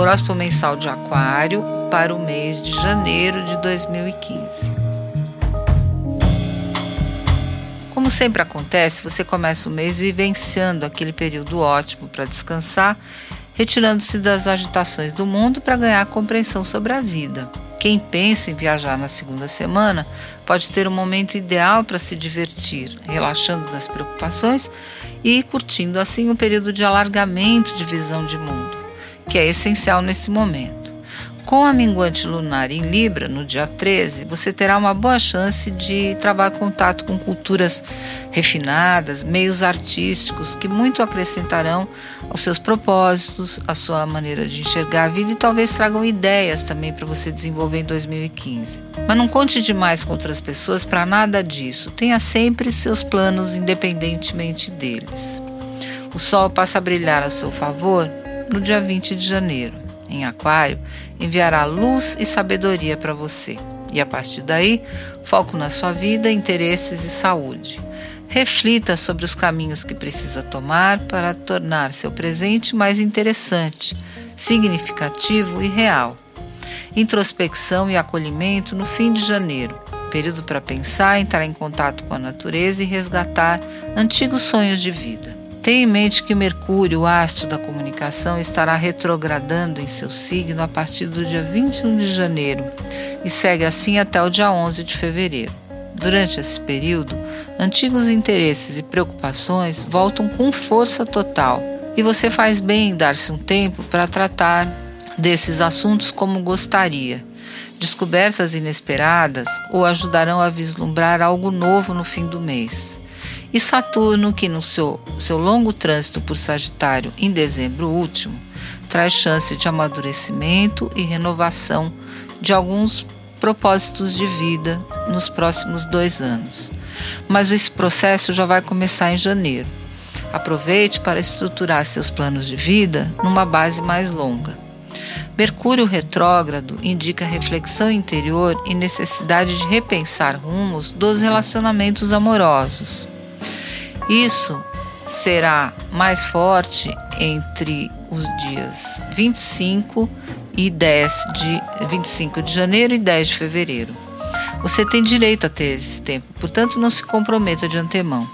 Horóscopo mensal de Aquário para o mês de janeiro de 2015. Como sempre acontece, você começa o mês vivenciando aquele período ótimo para descansar, retirando-se das agitações do mundo para ganhar compreensão sobre a vida. Quem pensa em viajar na segunda semana pode ter um momento ideal para se divertir, relaxando das preocupações e curtindo assim um período de alargamento de visão de mundo, que é essencial nesse momento. Com a minguante lunar em Libra, no dia 13, você terá uma boa chance de travar contato com culturas refinadas, meios artísticos que muito acrescentarão aos seus propósitos, à sua maneira de enxergar a vida e talvez tragam ideias também para você desenvolver em 2015. Mas não conte demais com outras pessoas para nada disso. Tenha sempre seus planos independentemente deles. O Sol passa a brilhar a seu favor no dia 20 de janeiro. Em Aquário, enviará luz e sabedoria para você. E a partir daí, foco na sua vida, interesses e saúde. Reflita sobre os caminhos que precisa tomar para tornar seu presente mais interessante, significativo e real. Introspecção e acolhimento no fim de janeiro período para pensar, entrar em contato com a natureza e resgatar antigos sonhos de vida. Tenha em mente que Mercúrio, o astro da comunicação, estará retrogradando em seu signo a partir do dia 21 de janeiro e segue assim até o dia 11 de fevereiro. Durante esse período, antigos interesses e preocupações voltam com força total e você faz bem em dar-se um tempo para tratar desses assuntos como gostaria. Descobertas inesperadas o ajudarão a vislumbrar algo novo no fim do mês. E Saturno, que no seu, seu longo trânsito por Sagitário em dezembro último, traz chance de amadurecimento e renovação de alguns propósitos de vida nos próximos dois anos. Mas esse processo já vai começar em janeiro. Aproveite para estruturar seus planos de vida numa base mais longa. Mercúrio retrógrado indica reflexão interior e necessidade de repensar rumos dos relacionamentos amorosos. Isso será mais forte entre os dias 25 e 10 de 25 de janeiro e 10 de fevereiro. Você tem direito a ter esse tempo, portanto não se comprometa de antemão.